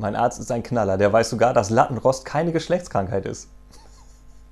Mein Arzt ist ein Knaller, der weiß sogar, dass Lattenrost keine Geschlechtskrankheit ist.